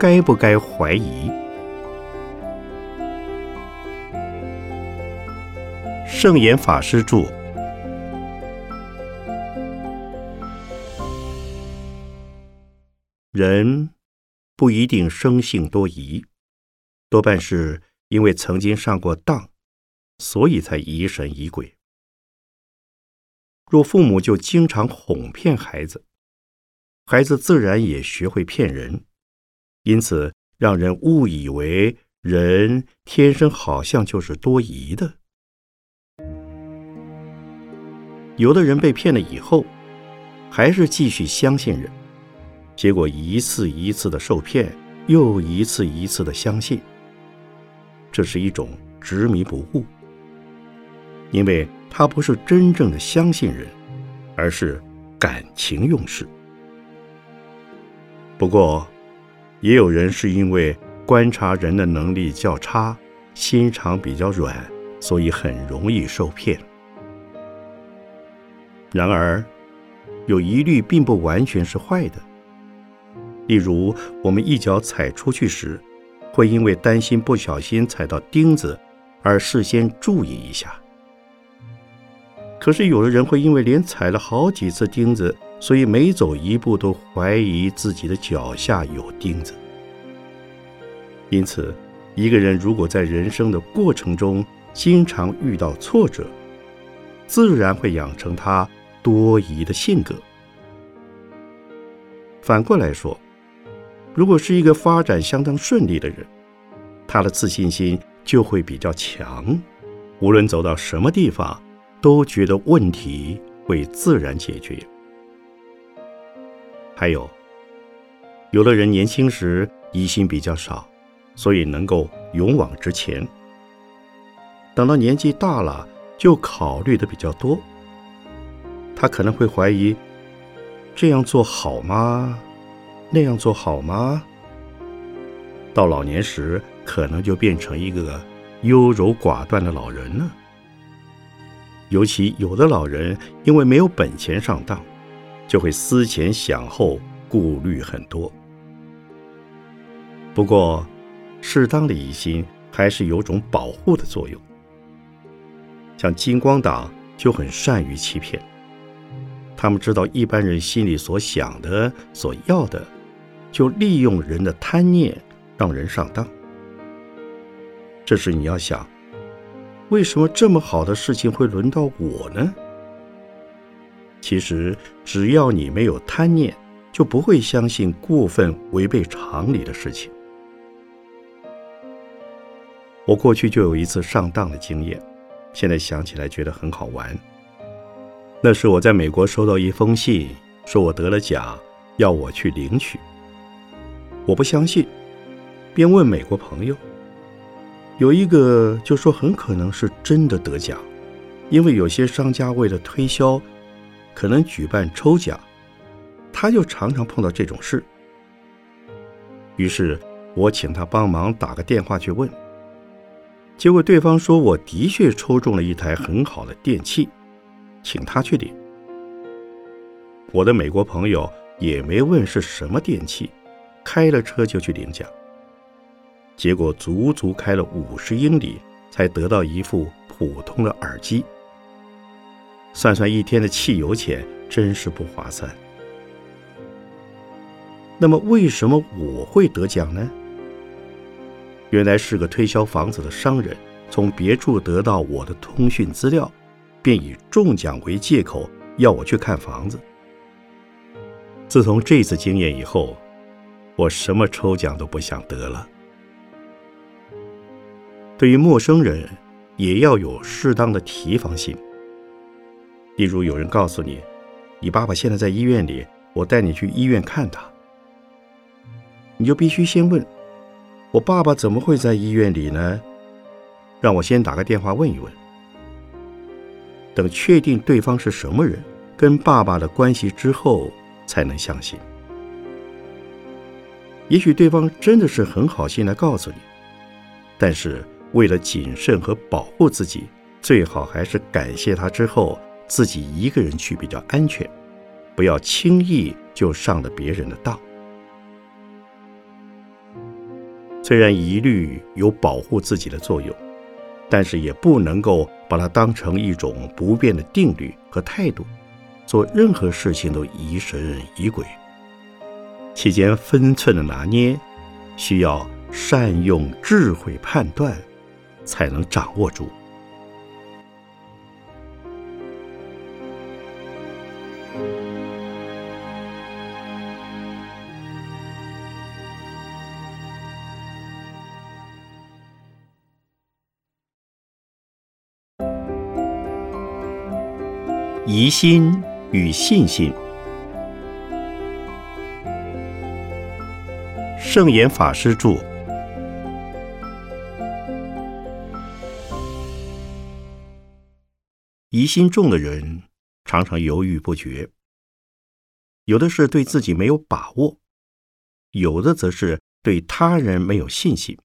该不该怀疑？圣严法师著。人不一定生性多疑，多半是因为曾经上过当，所以才疑神疑鬼。若父母就经常哄骗孩子，孩子自然也学会骗人，因此让人误以为人天生好像就是多疑的。有的人被骗了以后，还是继续相信人。结果一次一次的受骗，又一次一次的相信，这是一种执迷不悟，因为他不是真正的相信人，而是感情用事。不过，也有人是因为观察人的能力较差，心肠比较软，所以很容易受骗。然而，有疑虑并不完全是坏的。例如，我们一脚踩出去时，会因为担心不小心踩到钉子，而事先注意一下。可是，有的人会因为连踩了好几次钉子，所以每走一步都怀疑自己的脚下有钉子。因此，一个人如果在人生的过程中经常遇到挫折，自然会养成他多疑的性格。反过来说，如果是一个发展相当顺利的人，他的自信心就会比较强，无论走到什么地方，都觉得问题会自然解决。还有，有的人年轻时疑心比较少，所以能够勇往直前；等到年纪大了，就考虑的比较多。他可能会怀疑，这样做好吗？那样做好吗？到老年时，可能就变成一个优柔寡断的老人了。尤其有的老人因为没有本钱上当，就会思前想后，顾虑很多。不过，适当的疑心还是有种保护的作用。像金光党就很善于欺骗，他们知道一般人心里所想的、所要的。就利用人的贪念，让人上当。这时你要想，为什么这么好的事情会轮到我呢？其实，只要你没有贪念，就不会相信过分违背常理的事情。我过去就有一次上当的经验，现在想起来觉得很好玩。那是我在美国收到一封信，说我得了奖，要我去领取。我不相信，便问美国朋友，有一个就说很可能是真的得奖，因为有些商家为了推销，可能举办抽奖，他就常常碰到这种事。于是我请他帮忙打个电话去问，结果对方说我的确抽中了一台很好的电器，请他去领。我的美国朋友也没问是什么电器。开了车就去领奖，结果足足开了五十英里才得到一副普通的耳机。算算一天的汽油钱，真是不划算。那么为什么我会得奖呢？原来是个推销房子的商人，从别处得到我的通讯资料，便以中奖为借口要我去看房子。自从这次经验以后。我什么抽奖都不想得了。对于陌生人，也要有适当的提防心。例如，有人告诉你，你爸爸现在在医院里，我带你去医院看他，你就必须先问，我爸爸怎么会在医院里呢？让我先打个电话问一问。等确定对方是什么人，跟爸爸的关系之后，才能相信。也许对方真的是很好心来告诉你，但是为了谨慎和保护自己，最好还是感谢他之后自己一个人去比较安全，不要轻易就上了别人的当。虽然疑虑有保护自己的作用，但是也不能够把它当成一种不变的定律和态度，做任何事情都疑神疑鬼。期间分寸的拿捏，需要善用智慧判断，才能掌握住。疑心与信心。圣严法师著。疑心重的人常常犹豫不决，有的是对自己没有把握，有的则是对他人没有信心，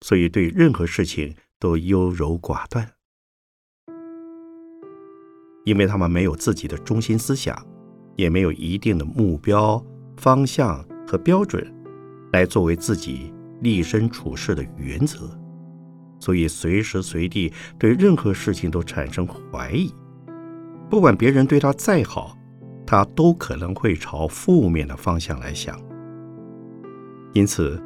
所以对任何事情都优柔寡断。因为他们没有自己的中心思想，也没有一定的目标、方向和标准，来作为自己立身处世的原则，所以随时随地对任何事情都产生怀疑。不管别人对他再好，他都可能会朝负面的方向来想。因此，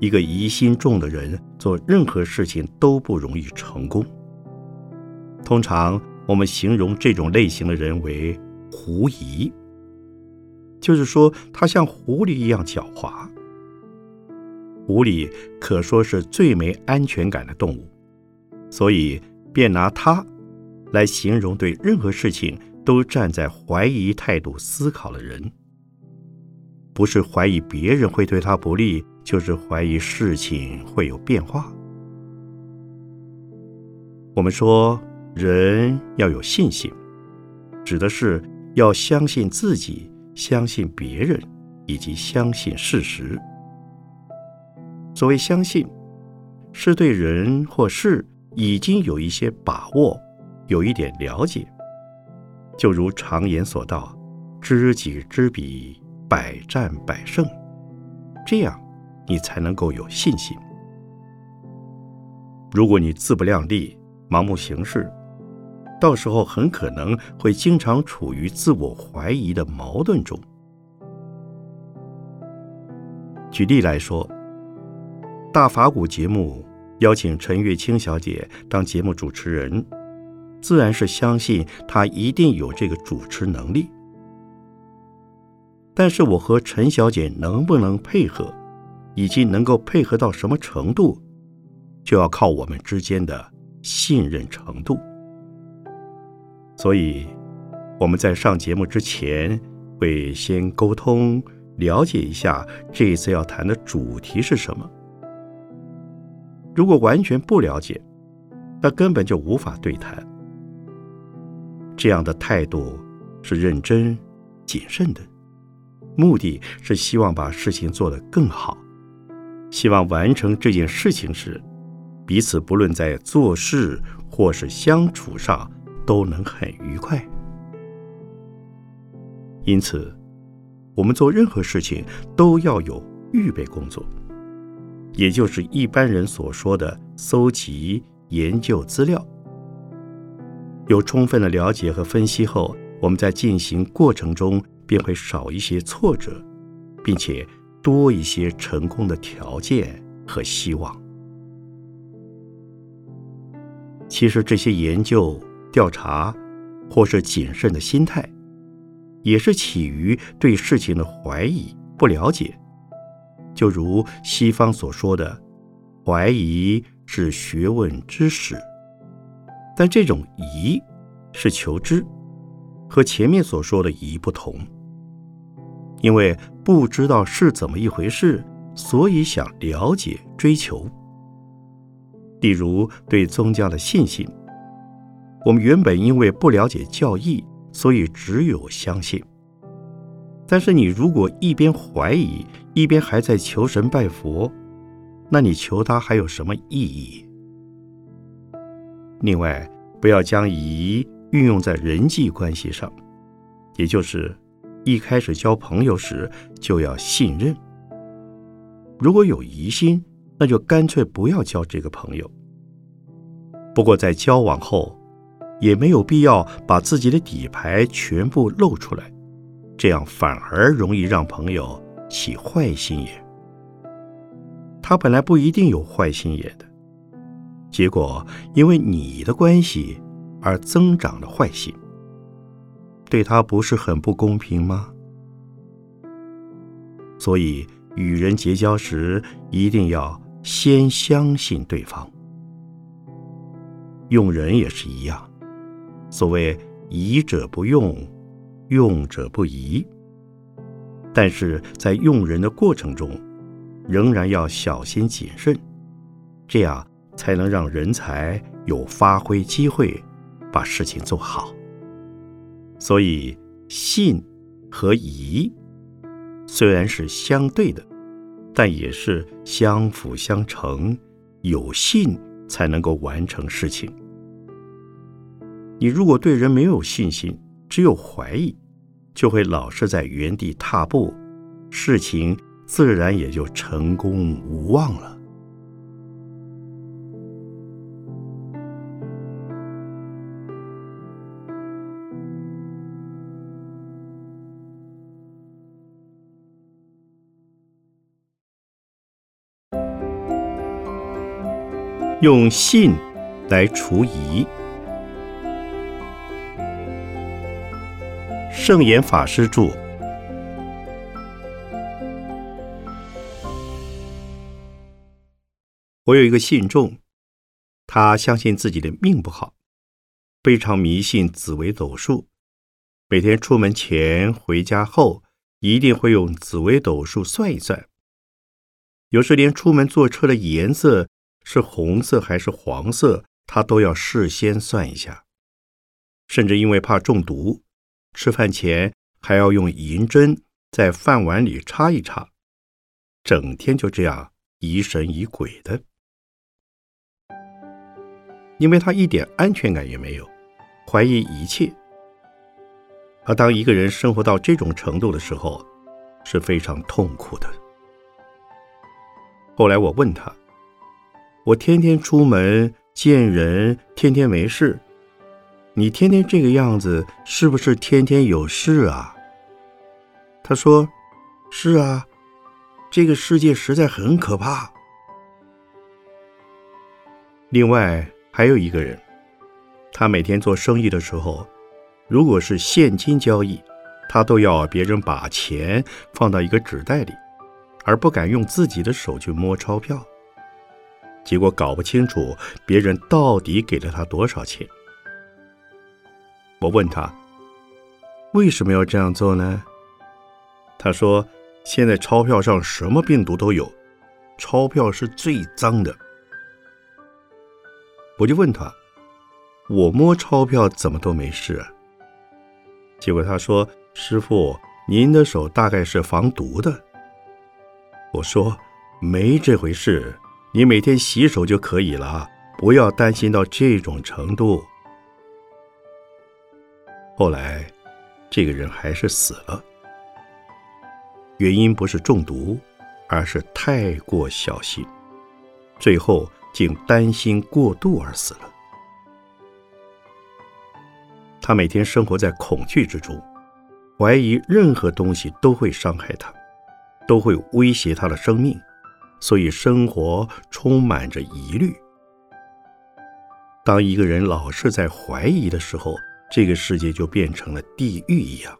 一个疑心重的人做任何事情都不容易成功。通常。我们形容这种类型的人为“狐疑”，就是说他像狐狸一样狡猾。狐狸可说是最没安全感的动物，所以便拿它来形容对任何事情都站在怀疑态度思考的人。不是怀疑别人会对他不利，就是怀疑事情会有变化。我们说。人要有信心，指的是要相信自己，相信别人，以及相信事实。所谓相信，是对人或事已经有一些把握，有一点了解。就如常言所道：“知己知彼，百战百胜。”这样，你才能够有信心。如果你自不量力，盲目行事，到时候很可能会经常处于自我怀疑的矛盾中。举例来说，大法古节目邀请陈月清小姐当节目主持人，自然是相信她一定有这个主持能力。但是我和陈小姐能不能配合，以及能够配合到什么程度，就要靠我们之间的信任程度。所以，我们在上节目之前会先沟通，了解一下这一次要谈的主题是什么。如果完全不了解，那根本就无法对谈。这样的态度是认真、谨慎的，目的是希望把事情做得更好，希望完成这件事情时，彼此不论在做事或是相处上。都能很愉快，因此，我们做任何事情都要有预备工作，也就是一般人所说的搜集、研究资料。有充分的了解和分析后，我们在进行过程中便会少一些挫折，并且多一些成功的条件和希望。其实这些研究。调查，或是谨慎的心态，也是起于对事情的怀疑、不了解。就如西方所说的，怀疑是学问之始。但这种疑是求知，和前面所说的疑不同。因为不知道是怎么一回事，所以想了解、追求。例如对宗教的信心。我们原本因为不了解教义，所以只有相信。但是你如果一边怀疑，一边还在求神拜佛，那你求他还有什么意义？另外，不要将疑运用在人际关系上，也就是一开始交朋友时就要信任。如果有疑心，那就干脆不要交这个朋友。不过在交往后，也没有必要把自己的底牌全部露出来，这样反而容易让朋友起坏心眼。他本来不一定有坏心眼的，结果因为你的关系而增长了坏心，对他不是很不公平吗？所以与人结交时，一定要先相信对方。用人也是一样，所谓疑者不用，用者不疑。但是在用人的过程中，仍然要小心谨慎，这样才能让人才有发挥机会，把事情做好。所以信和疑虽然是相对的，但也是相辅相成，有信。才能够完成事情。你如果对人没有信心，只有怀疑，就会老是在原地踏步，事情自然也就成功无望了。用信来除疑。圣严法师著。我有一个信众，他相信自己的命不好，非常迷信紫微斗数，每天出门前、回家后，一定会用紫微斗数算一算。有时连出门坐车的颜色。是红色还是黄色，他都要事先算一下。甚至因为怕中毒，吃饭前还要用银针在饭碗里插一插，整天就这样疑神疑鬼的。因为他一点安全感也没有，怀疑一切。而当一个人生活到这种程度的时候，是非常痛苦的。后来我问他。我天天出门见人，天天没事。你天天这个样子，是不是天天有事啊？他说：“是啊，这个世界实在很可怕。”另外还有一个人，他每天做生意的时候，如果是现金交易，他都要别人把钱放到一个纸袋里，而不敢用自己的手去摸钞票。结果搞不清楚别人到底给了他多少钱。我问他为什么要这样做呢？他说：“现在钞票上什么病毒都有，钞票是最脏的。”我就问他：“我摸钞票怎么都没事？”啊？”结果他说：“师傅，您的手大概是防毒的。”我说：“没这回事。”你每天洗手就可以了，不要担心到这种程度。后来，这个人还是死了，原因不是中毒，而是太过小心，最后竟担心过度而死了。他每天生活在恐惧之中，怀疑任何东西都会伤害他，都会威胁他的生命。所以，生活充满着疑虑。当一个人老是在怀疑的时候，这个世界就变成了地狱一样。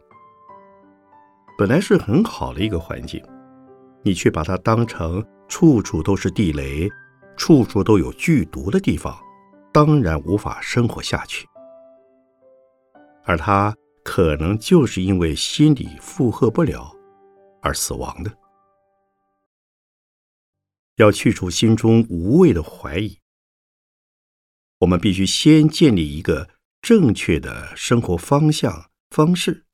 本来是很好的一个环境，你却把它当成处处都是地雷、处处都有剧毒的地方，当然无法生活下去。而他可能就是因为心理负荷不了而死亡的。要去除心中无谓的怀疑，我们必须先建立一个正确的生活方向方式，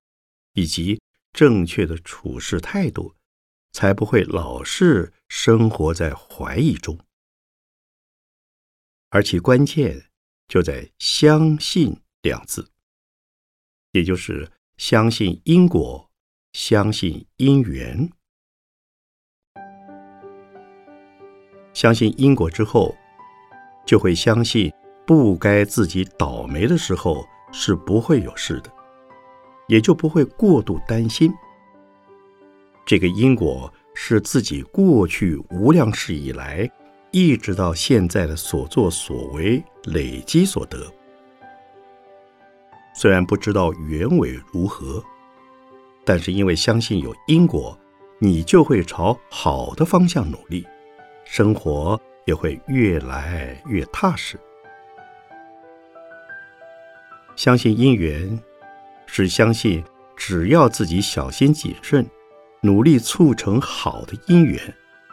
以及正确的处事态度，才不会老是生活在怀疑中。而其关键就在“相信”两字，也就是相信因果，相信因缘。相信因果之后，就会相信不该自己倒霉的时候是不会有事的，也就不会过度担心。这个因果是自己过去无量世以来，一直到现在的所作所为累积所得。虽然不知道原委如何，但是因为相信有因果，你就会朝好的方向努力，生活也会越来越踏实。相信因缘，是相信只要自己小心谨慎。努力促成好的姻缘，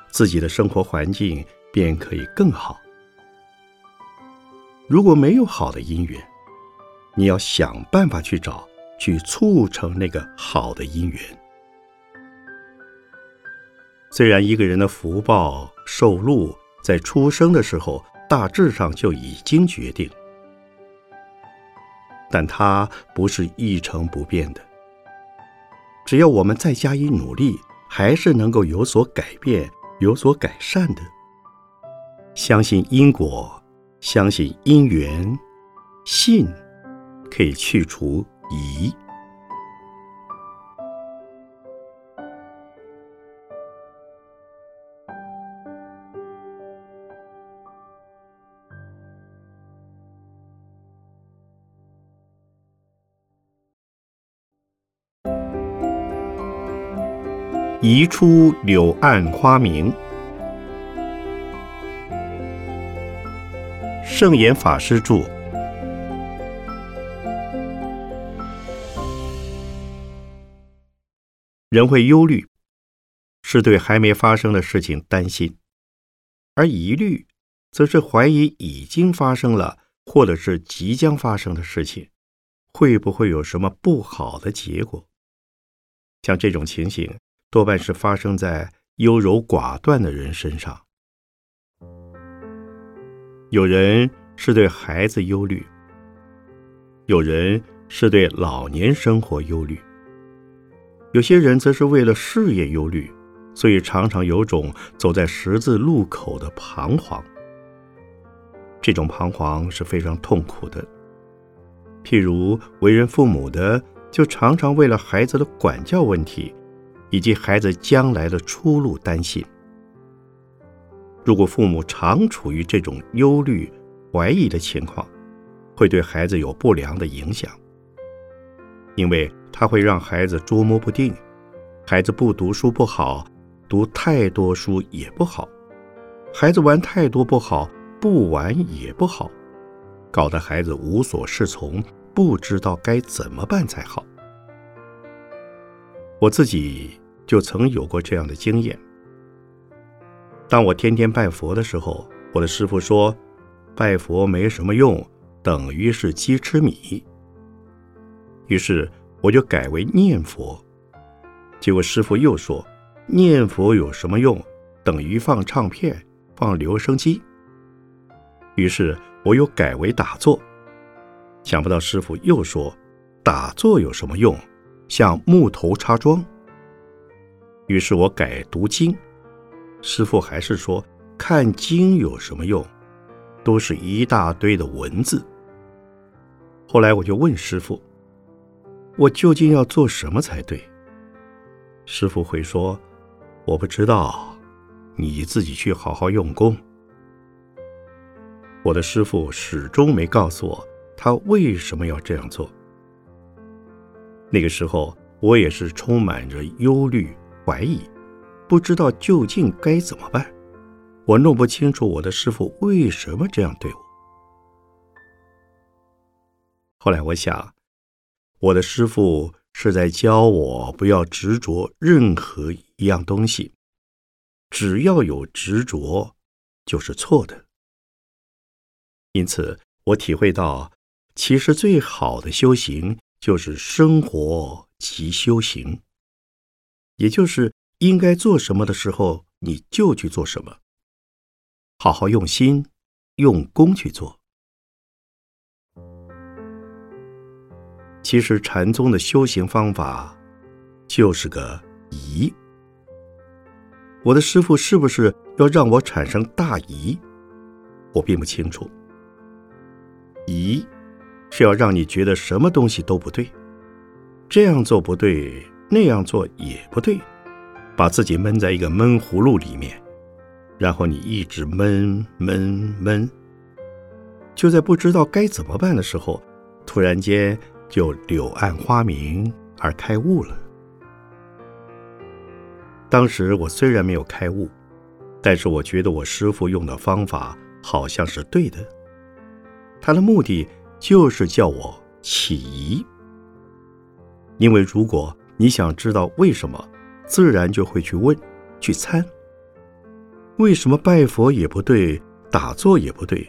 自己的生活环境便可以更好。如果没有好的姻缘，你要想办法去找，去促成那个好的姻缘。虽然一个人的福报寿禄在出生的时候大致上就已经决定，但它不是一成不变的。只要我们再加以努力，还是能够有所改变、有所改善的。相信因果，相信因缘，信可以去除疑。移出柳暗花明。圣严法师著。人会忧虑，是对还没发生的事情担心；而疑虑，则是怀疑已经发生了或者是即将发生的事情，会不会有什么不好的结果？像这种情形。多半是发生在优柔寡断的人身上。有人是对孩子忧虑，有人是对老年生活忧虑，有些人则是为了事业忧虑，所以常常有种走在十字路口的彷徨。这种彷徨是非常痛苦的。譬如为人父母的，就常常为了孩子的管教问题。以及孩子将来的出路担心。如果父母常处于这种忧虑、怀疑的情况，会对孩子有不良的影响，因为他会让孩子捉摸不定。孩子不读书不好，读太多书也不好；孩子玩太多不好，不玩也不好，搞得孩子无所适从，不知道该怎么办才好。我自己就曾有过这样的经验。当我天天拜佛的时候，我的师傅说：“拜佛没什么用，等于是鸡吃米。”于是我就改为念佛。结果师傅又说：“念佛有什么用？等于放唱片、放留声机。”于是我又改为打坐。想不到师傅又说：“打坐有什么用？”像木头插桩，于是我改读经。师傅还是说看经有什么用？都是一大堆的文字。后来我就问师傅：“我究竟要做什么才对？”师傅会说：“我不知道，你自己去好好用功。”我的师傅始终没告诉我他为什么要这样做。那个时候，我也是充满着忧虑、怀疑，不知道究竟该怎么办。我弄不清楚我的师傅为什么这样对我。后来我想，我的师傅是在教我不要执着任何一样东西，只要有执着，就是错的。因此，我体会到，其实最好的修行。就是生活即修行，也就是应该做什么的时候，你就去做什么，好好用心、用功去做。其实禅宗的修行方法就是个疑。我的师傅是不是要让我产生大疑？我并不清楚。疑是要让你觉得什么东西都不对，这样做不对，那样做也不对，把自己闷在一个闷葫芦里面，然后你一直闷闷闷，就在不知道该怎么办的时候，突然间就柳暗花明而开悟了。当时我虽然没有开悟，但是我觉得我师傅用的方法好像是对的。他的目的就是叫我起疑，因为如果你想知道为什么，自然就会去问、去参。为什么拜佛也不对，打坐也不对，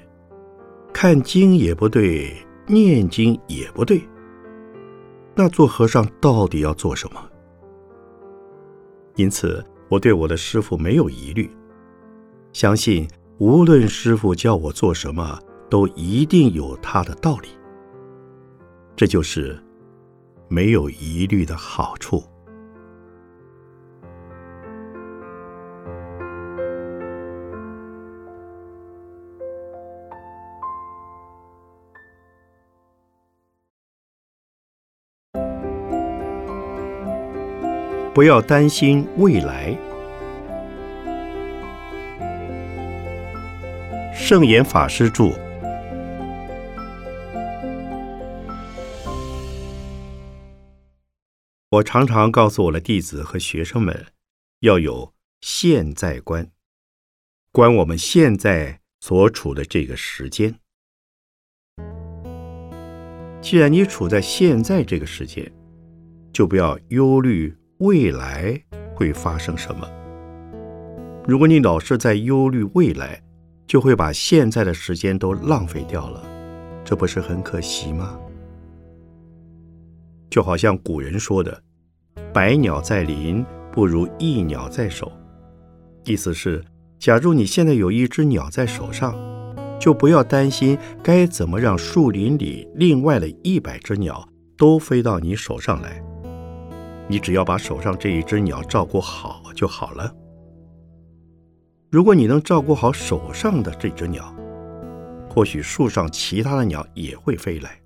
看经也不对，念经也不对？那做和尚到底要做什么？因此，我对我的师傅没有疑虑，相信无论师傅叫我做什么，都一定有他的道理。这就是没有疑虑的好处。不要担心未来。圣严法师著。我常常告诉我的弟子和学生们，要有现在观，观我们现在所处的这个时间。既然你处在现在这个时间，就不要忧虑。未来会发生什么？如果你老是在忧虑未来，就会把现在的时间都浪费掉了，这不是很可惜吗？就好像古人说的：“百鸟在林，不如一鸟在手。”意思是，假如你现在有一只鸟在手上，就不要担心该怎么让树林里另外的一百只鸟都飞到你手上来。你只要把手上这一只鸟照顾好就好了。如果你能照顾好手上的这只鸟，或许树上其他的鸟也会飞来。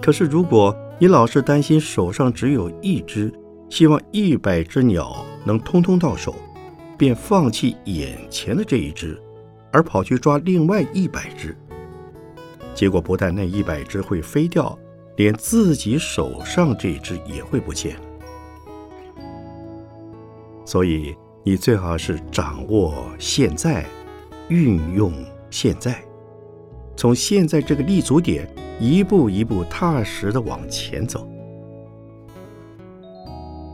可是如果你老是担心手上只有一只，希望一百只鸟能通通到手，便放弃眼前的这一只，而跑去抓另外一百只，结果不但那一百只会飞掉。连自己手上这只也会不见，所以你最好是掌握现在，运用现在，从现在这个立足点一步一步踏实的往前走。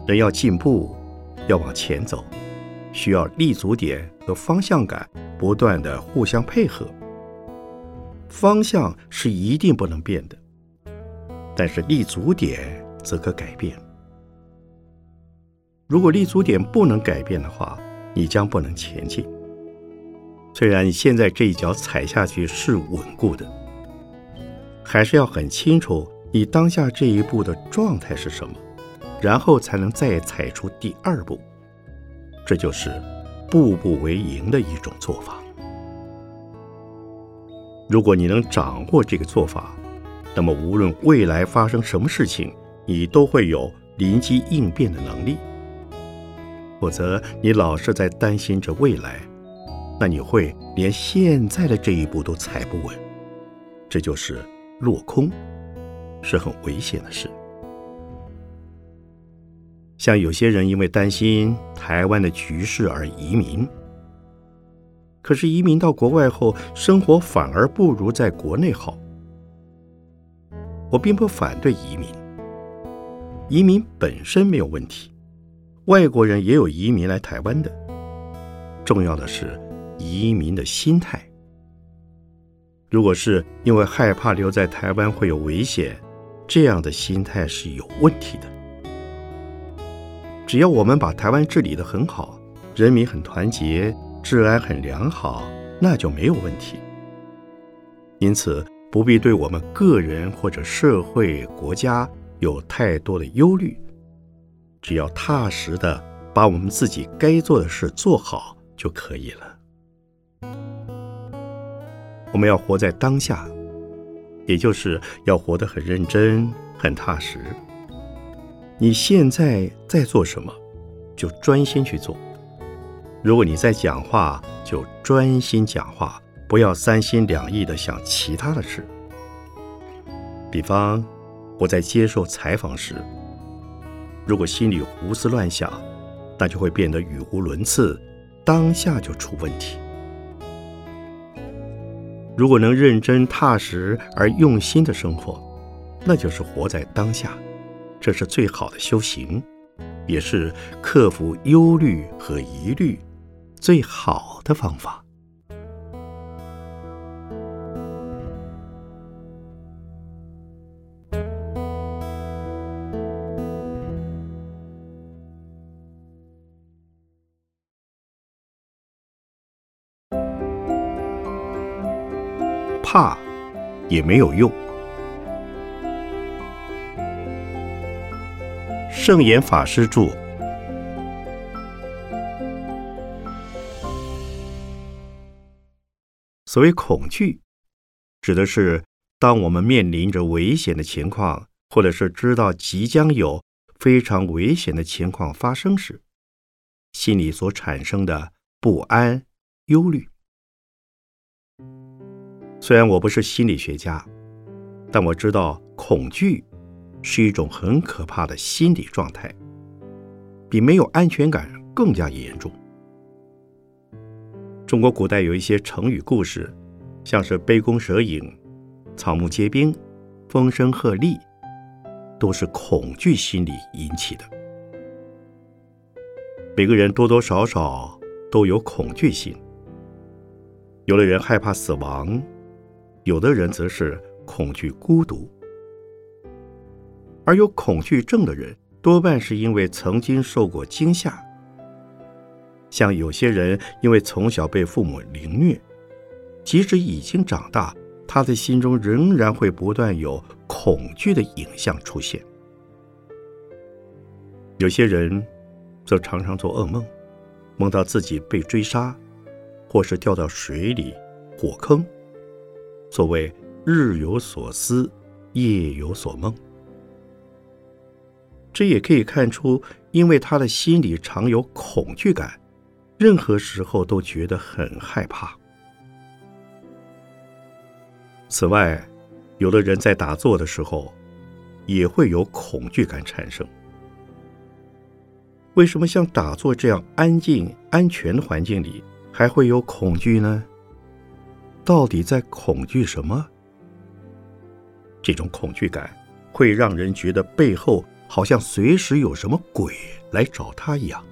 人要进步，要往前走，需要立足点和方向感不断的互相配合。方向是一定不能变的。但是立足点则可改变。如果立足点不能改变的话，你将不能前进。虽然你现在这一脚踩下去是稳固的，还是要很清楚你当下这一步的状态是什么，然后才能再踩出第二步。这就是步步为营的一种做法。如果你能掌握这个做法，那么，无论未来发生什么事情，你都会有临机应变的能力。否则，你老是在担心着未来，那你会连现在的这一步都踩不稳，这就是落空，是很危险的事。像有些人因为担心台湾的局势而移民，可是移民到国外后，生活反而不如在国内好。我并不反对移民，移民本身没有问题，外国人也有移民来台湾的。重要的是移民的心态。如果是因为害怕留在台湾会有危险，这样的心态是有问题的。只要我们把台湾治理得很好，人民很团结，治安很良好，那就没有问题。因此。不必对我们个人或者社会、国家有太多的忧虑，只要踏实的把我们自己该做的事做好就可以了。我们要活在当下，也就是要活得很认真、很踏实。你现在在做什么，就专心去做。如果你在讲话，就专心讲话，不要三心两意的想其他的事。比方，我在接受采访时，如果心里胡思乱想，那就会变得语无伦次，当下就出问题。如果能认真踏实而用心的生活，那就是活在当下，这是最好的修行，也是克服忧虑和疑虑。最好的方法，怕也没有用。圣严法师著。所谓恐惧，指的是当我们面临着危险的情况，或者是知道即将有非常危险的情况发生时，心里所产生的不安、忧虑。虽然我不是心理学家，但我知道恐惧是一种很可怕的心理状态，比没有安全感更加严重。中国古代有一些成语故事，像是杯弓蛇影、草木皆兵、风声鹤唳，都是恐惧心理引起的。每个人多多少少都有恐惧心，有的人害怕死亡，有的人则是恐惧孤独。而有恐惧症的人，多半是因为曾经受过惊吓。像有些人因为从小被父母凌虐，即使已经长大，他的心中仍然会不断有恐惧的影像出现。有些人则常常做噩梦，梦到自己被追杀，或是掉到水里、火坑。所谓日有所思，夜有所梦。这也可以看出，因为他的心里常有恐惧感。任何时候都觉得很害怕。此外，有的人在打坐的时候也会有恐惧感产生。为什么像打坐这样安静、安全的环境里还会有恐惧呢？到底在恐惧什么？这种恐惧感会让人觉得背后好像随时有什么鬼来找他一样。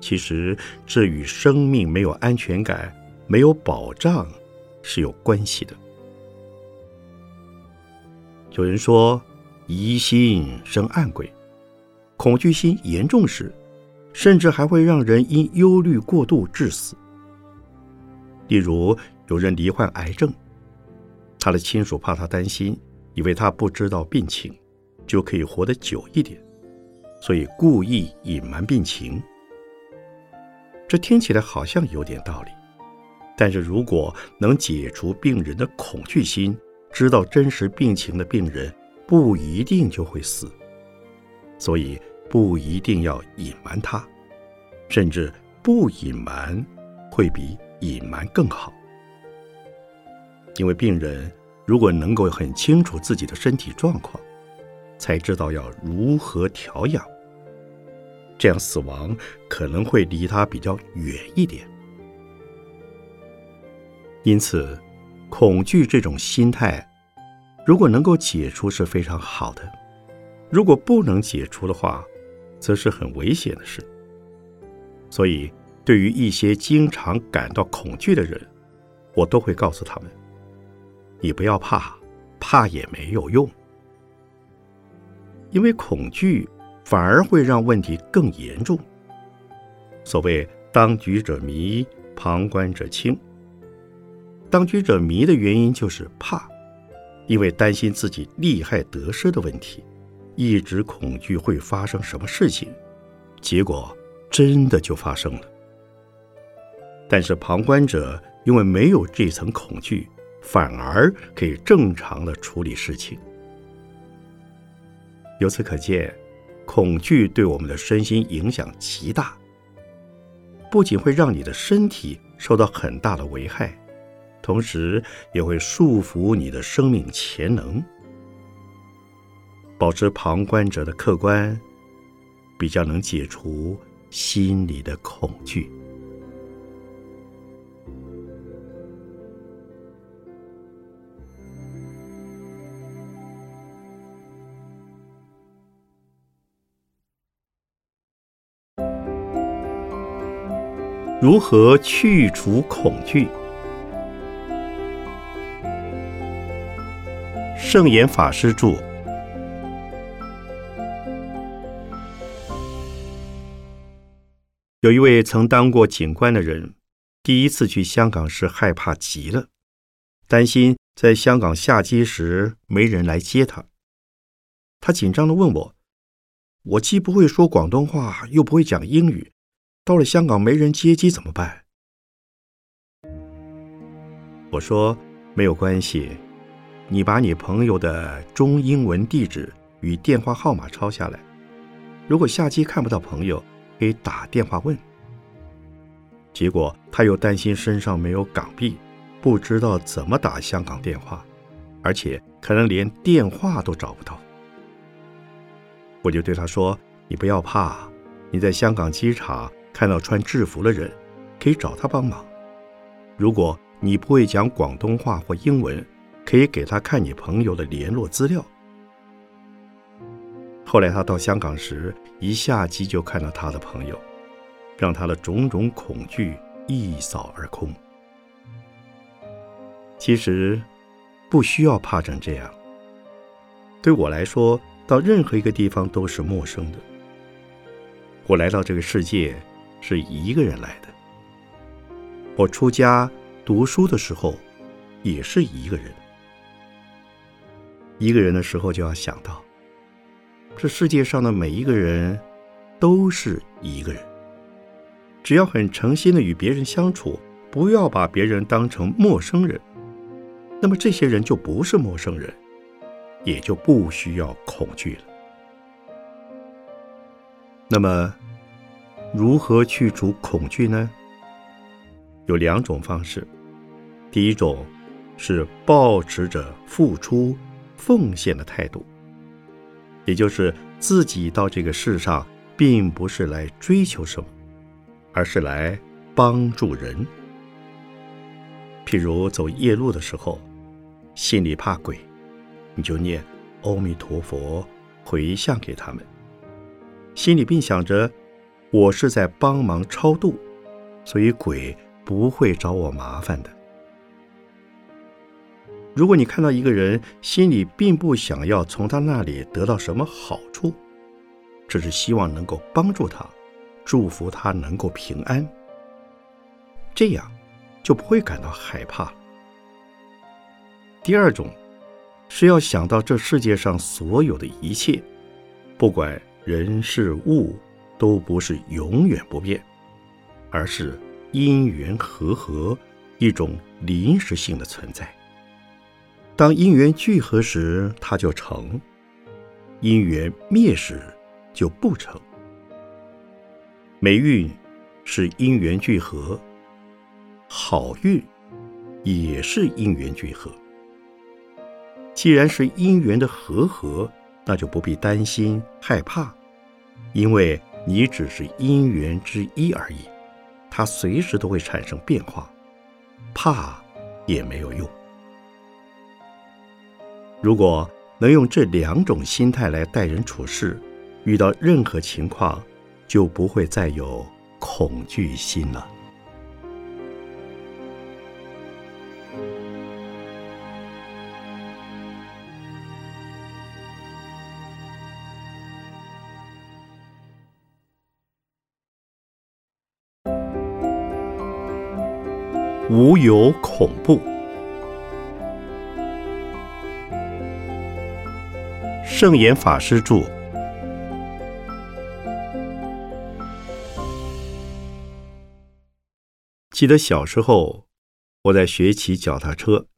其实，这与生命没有安全感、没有保障是有关系的。有人说，疑心生暗鬼，恐惧心严重时，甚至还会让人因忧虑过度致死。例如，有人罹患癌症，他的亲属怕他担心，以为他不知道病情，就可以活得久一点，所以故意隐瞒病情。这听起来好像有点道理，但是如果能解除病人的恐惧心，知道真实病情的病人不一定就会死，所以不一定要隐瞒他，甚至不隐瞒会比隐瞒更好，因为病人如果能够很清楚自己的身体状况，才知道要如何调养。这样死亡可能会离他比较远一点，因此，恐惧这种心态，如果能够解除是非常好的；如果不能解除的话，则是很危险的事。所以，对于一些经常感到恐惧的人，我都会告诉他们：你不要怕，怕也没有用，因为恐惧。反而会让问题更严重。所谓“当局者迷，旁观者清”。当局者迷的原因就是怕，因为担心自己利害得失的问题，一直恐惧会发生什么事情，结果真的就发生了。但是旁观者因为没有这层恐惧，反而可以正常的处理事情。由此可见，恐惧对我们的身心影响极大，不仅会让你的身体受到很大的危害，同时也会束缚你的生命潜能。保持旁观者的客观，比较能解除心里的恐惧。如何去除恐惧？圣严法师著。有一位曾当过警官的人，第一次去香港时害怕极了，担心在香港下机时没人来接他。他紧张的问我：“我既不会说广东话，又不会讲英语。”到了香港没人接机怎么办？我说没有关系，你把你朋友的中英文地址与电话号码抄下来。如果下机看不到朋友，可以打电话问。结果他又担心身上没有港币，不知道怎么打香港电话，而且可能连电话都找不到。我就对他说：“你不要怕，你在香港机场。”看到穿制服的人，可以找他帮忙。如果你不会讲广东话或英文，可以给他看你朋友的联络资料。后来他到香港时，一下机就看到他的朋友，让他的种种恐惧一扫而空。其实不需要怕成这样。对我来说，到任何一个地方都是陌生的。我来到这个世界。是一个人来的。我出家读书的时候，也是一个人。一个人的时候，就要想到，这世界上的每一个人都是一个人。只要很诚心的与别人相处，不要把别人当成陌生人，那么这些人就不是陌生人，也就不需要恐惧了。那么。如何去除恐惧呢？有两种方式。第一种是保持着付出、奉献的态度，也就是自己到这个世上，并不是来追求什么，而是来帮助人。譬如走夜路的时候，心里怕鬼，你就念阿弥陀佛，回向给他们，心里并想着。我是在帮忙超度，所以鬼不会找我麻烦的。如果你看到一个人心里并不想要从他那里得到什么好处，只是希望能够帮助他，祝福他能够平安，这样就不会感到害怕。第二种是要想到这世界上所有的一切，不管人事物。都不是永远不变，而是因缘和合，一种临时性的存在。当因缘聚合时，它就成；因缘灭时，就不成。霉运是因缘聚合，好运也是因缘聚合。既然是因缘的和合，那就不必担心害怕，因为。你只是因缘之一而已，它随时都会产生变化，怕也没有用。如果能用这两种心态来待人处事，遇到任何情况就不会再有恐惧心了。无有恐怖。圣严法师著。记得小时候我在学骑脚踏车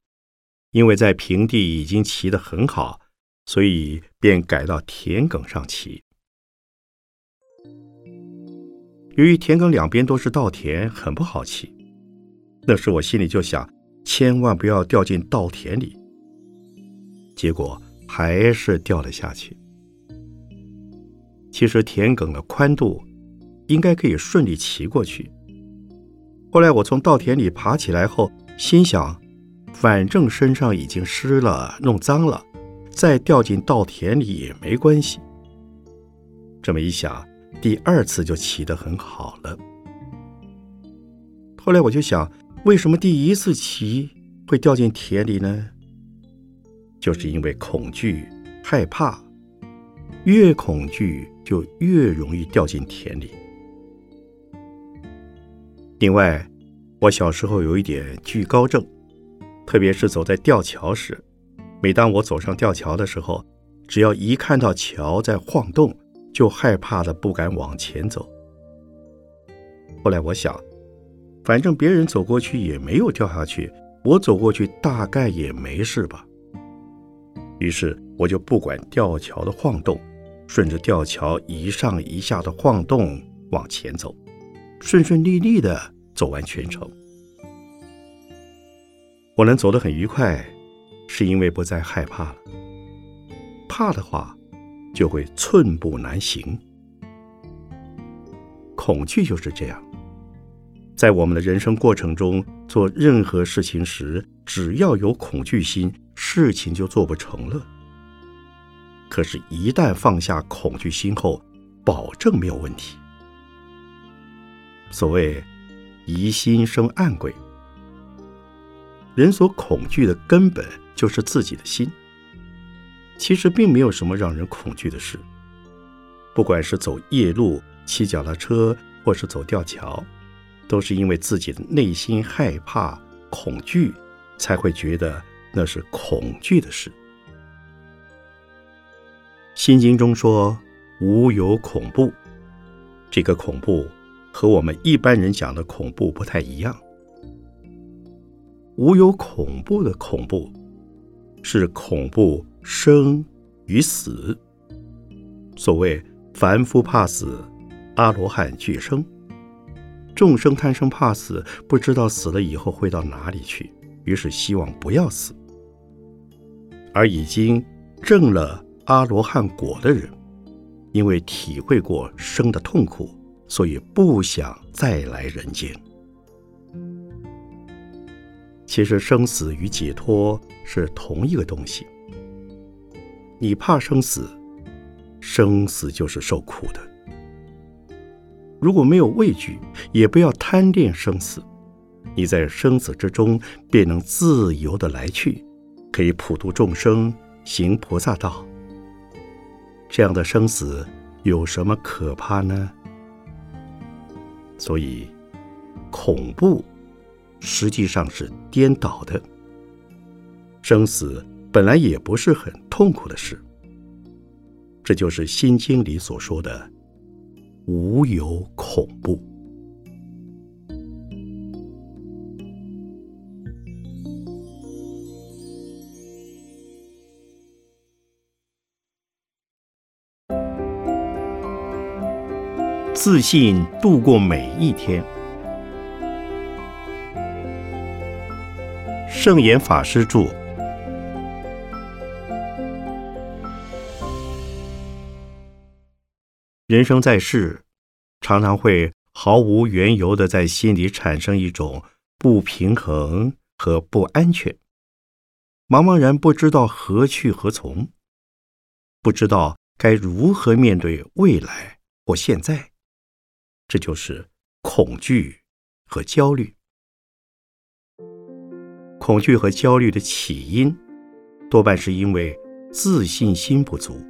因为在平地已经骑得很好所以便改到田埂上骑。由于田埂两边都是稻田很不好骑。那时我心里就想，千万不要掉进稻田里。结果还是掉了下去。其实田埂的宽度应该可以顺利骑过去。后来我从稻田里爬起来后，心想，反正身上已经湿了、弄脏了，再掉进稻田里也没关系。这么一想，第二次就骑得很好了。后来我就想，为什么第一次骑会掉进田里呢？就是因为恐惧、害怕，越恐惧就越容易掉进田里。另外，我小时候有一点惧高症，特别是走在吊桥时，每当我走上吊桥的时候，只要一看到桥在晃动，就害怕的不敢往前走。后来我想，反正别人走过去也没有掉下去，我走过去大概也没事吧。于是我就不管吊桥的晃动，顺着吊桥一上一下的晃动往前走。顺顺利利的走完全程，我能走得很愉快，是因为不再害怕了。怕的话，就会寸步难行。恐惧就是这样，在我们的人生过程中，做任何事情时，只要有恐惧心，事情就做不成了。可是，一旦放下恐惧心后，保证没有问题。所谓“疑心生暗鬼”，人所恐惧的根本就是自己的心。其实并没有什么让人恐惧的事。不管是走夜路、骑脚踏车，或是走吊桥，都是因为自己的内心害怕、恐惧，才会觉得那是恐惧的事。《心经》中说：“无有恐怖。”这个恐怖。和我们一般人讲的恐怖不太一样。无有恐怖的恐怖，是恐怖生与死。所谓凡夫怕死，阿罗汉惧生。众生贪生怕死，不知道死了以后会到哪里去，于是希望不要死。而已经证了阿罗汉果的人，因为体会过生的痛苦。所以不想再来人间。其实生死与解脱是同一个东西。你怕生死，生死就是受苦的。如果没有畏惧，也不要贪恋生死，你在生死之中便能自由的来去，可以普度众生，行菩萨道。这样的生死有什么可怕呢？所以，恐怖实际上是颠倒的。生死本来也不是很痛苦的事。这就是《心经》里所说的“无有恐怖”。自信度过每一天。圣严法师著。人生在世，常常会毫无缘由的在心里产生一种不平衡和不安全，茫茫然不知道何去何从，不知道该如何面对未来或现在。这就是恐惧和焦虑。恐惧和焦虑的起因，多半是因为自信心不足，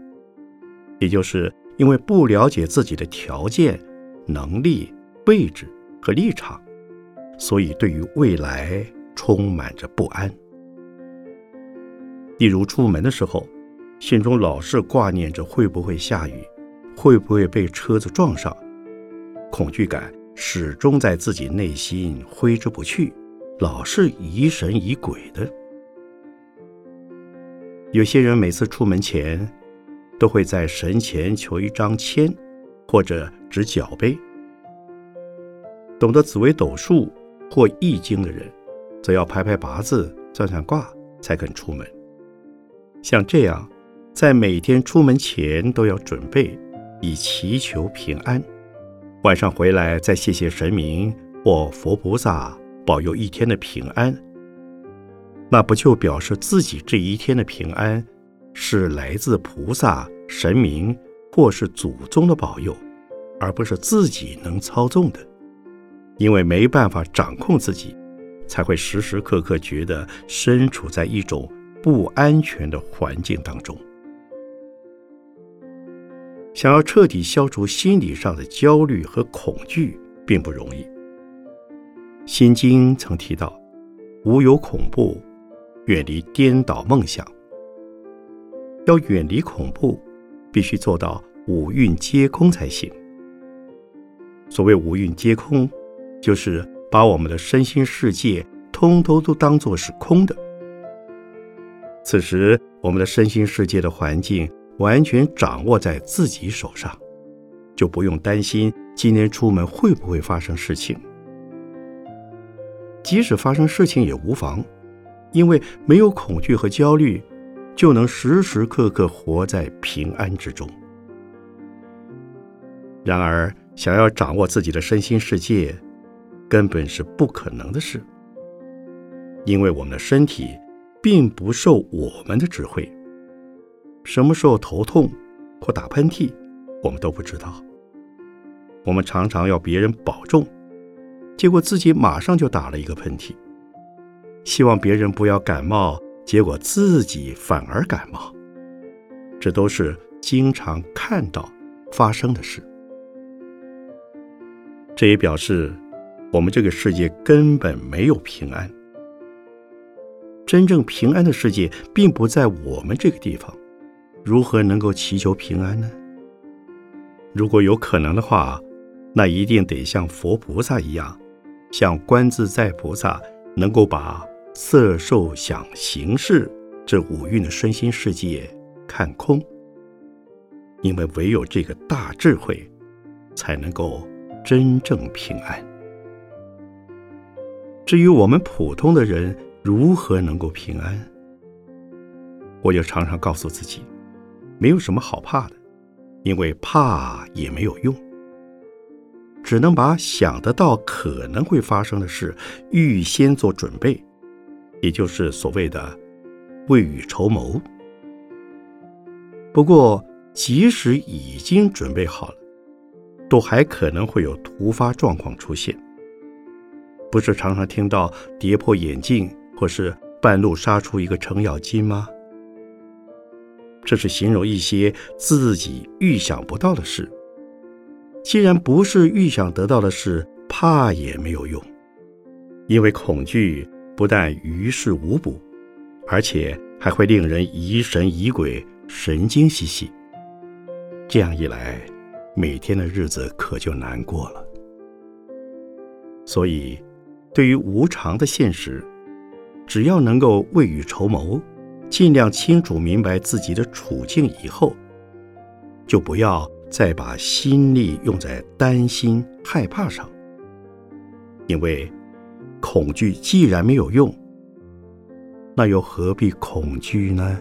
也就是因为不了解自己的条件、能力、位置和立场，所以对于未来充满着不安。例如出门的时候，心中老是挂念着会不会下雨，会不会被车子撞上。恐惧感始终在自己内心挥之不去，老是疑神疑鬼的。有些人每次出门前，都会在神前求一张签，或者指脚背。懂得紫微斗数或易经的人，则要排排八字、算算卦才肯出门。像这样，在每天出门前都要准备，以祈求平安。晚上回来再谢谢神明或佛菩萨保佑一天的平安，那不就表示自己这一天的平安是来自菩萨、神明或是祖宗的保佑，而不是自己能操纵的？因为没办法掌控自己，才会时时刻刻觉得身处在一种不安全的环境当中。想要彻底消除心理上的焦虑和恐惧，并不容易。《心经》曾提到：“无有恐怖，远离颠倒梦想。”要远离恐怖，必须做到五蕴皆空才行。所谓五蕴皆空，就是把我们的身心世界通通都当作是空的。此时，我们的身心世界的环境。完全掌握在自己手上，就不用担心今天出门会不会发生事情。即使发生事情也无妨，因为没有恐惧和焦虑，就能时时刻刻活在平安之中。然而，想要掌握自己的身心世界，根本是不可能的事，因为我们的身体并不受我们的指挥。什么时候头痛或打喷嚏，我们都不知道。我们常常要别人保重，结果自己马上就打了一个喷嚏；希望别人不要感冒，结果自己反而感冒。这都是经常看到发生的事。这也表示我们这个世界根本没有平安。真正平安的世界并不在我们这个地方。如何能够祈求平安呢？如果有可能的话，那一定得像佛菩萨一样，像观自在菩萨，能够把色、受、想、行、识这五蕴的身心世界看空。因为唯有这个大智慧，才能够真正平安。至于我们普通的人如何能够平安，我就常常告诉自己。没有什么好怕的，因为怕也没有用，只能把想得到可能会发生的事预先做准备，也就是所谓的未雨绸缪。不过，即使已经准备好了，都还可能会有突发状况出现。不是常常听到跌破眼镜，或是半路杀出一个程咬金吗？这是形容一些自己预想不到的事。既然不是预想得到的事，怕也没有用，因为恐惧不但于事无补，而且还会令人疑神疑鬼、神经兮兮。这样一来，每天的日子可就难过了。所以，对于无常的现实，只要能够未雨绸缪。尽量清楚明白自己的处境以后，就不要再把心力用在担心、害怕上。因为恐惧既然没有用，那又何必恐惧呢？